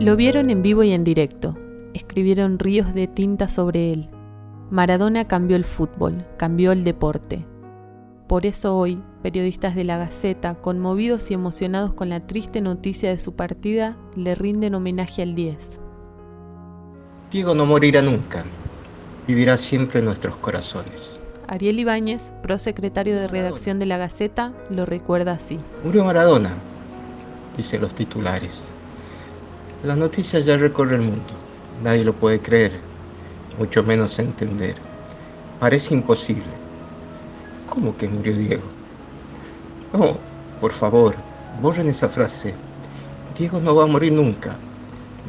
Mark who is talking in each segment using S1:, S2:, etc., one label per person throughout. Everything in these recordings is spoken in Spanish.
S1: Lo vieron en vivo y en directo. Escribieron ríos de tinta sobre él. Maradona cambió el fútbol, cambió el deporte. Por eso hoy, periodistas de la Gaceta, conmovidos y emocionados con la triste noticia de su partida, le rinden homenaje al 10.
S2: Diego no morirá nunca, vivirá siempre en nuestros corazones.
S1: Ariel Ibáñez, prosecretario de redacción de la Gaceta, lo recuerda así.
S2: Murió Maradona, dicen los titulares. La noticia ya recorre el mundo. Nadie lo puede creer, mucho menos entender. Parece imposible. ¿Cómo que murió Diego? No, por favor, borren esa frase. Diego no va a morir nunca.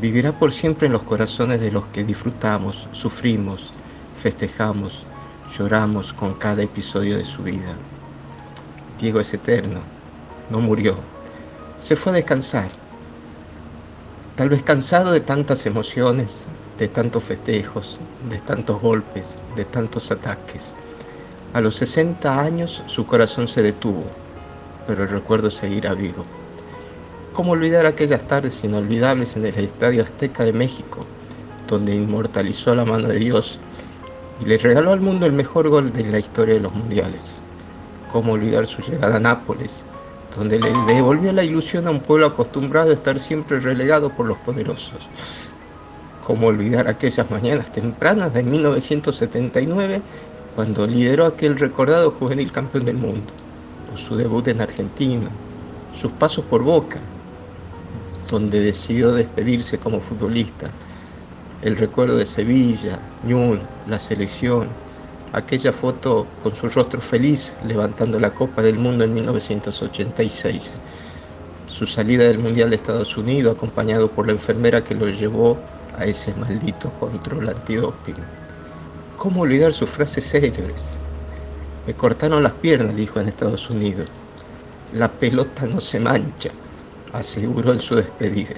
S2: Vivirá por siempre en los corazones de los que disfrutamos, sufrimos, festejamos, Lloramos con cada episodio de su vida. Diego es eterno, no murió, se fue a descansar. Tal vez cansado de tantas emociones, de tantos festejos, de tantos golpes, de tantos ataques. A los 60 años su corazón se detuvo, pero el recuerdo seguirá vivo. ¿Cómo olvidar aquellas tardes inolvidables en el Estadio Azteca de México, donde inmortalizó la mano de Dios y le regaló al mundo el mejor gol de la historia de los mundiales. ¿Cómo olvidar su llegada a Nápoles, donde le devolvió la ilusión a un pueblo acostumbrado a estar siempre relegado por los poderosos? ¿Cómo olvidar aquellas mañanas tempranas de 1979, cuando lideró aquel recordado juvenil campeón del mundo? Su debut en Argentina, sus pasos por Boca, donde decidió despedirse como futbolista el recuerdo de Sevilla, Ñul, la selección, aquella foto con su rostro feliz levantando la Copa del Mundo en 1986, su salida del Mundial de Estados Unidos acompañado por la enfermera que lo llevó a ese maldito control antidoping. ¿Cómo olvidar sus frases célebres? Me cortaron las piernas, dijo en Estados Unidos. La pelota no se mancha, aseguró en su despedida.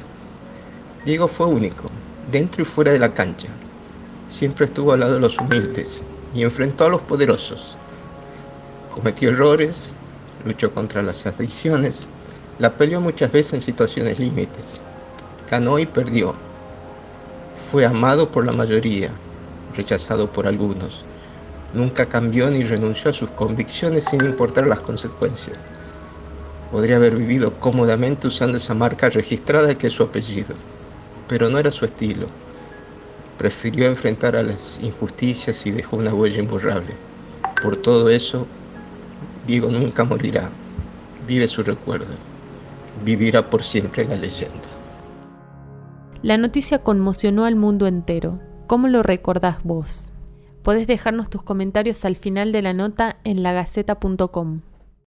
S2: Diego fue único, dentro y fuera de la cancha. Siempre estuvo al lado de los humildes y enfrentó a los poderosos. Cometió errores, luchó contra las adicciones, la peleó muchas veces en situaciones límites. Ganó y perdió. Fue amado por la mayoría, rechazado por algunos. Nunca cambió ni renunció a sus convicciones sin importar las consecuencias. Podría haber vivido cómodamente usando esa marca registrada que es su apellido pero no era su estilo. Prefirió enfrentar a las injusticias y dejó una huella imborrable. Por todo eso, Diego nunca morirá. Vive su recuerdo. Vivirá por siempre la leyenda.
S1: La noticia conmocionó al mundo entero. ¿Cómo lo recordás vos? Podés dejarnos tus comentarios al final de la nota en lagaceta.com.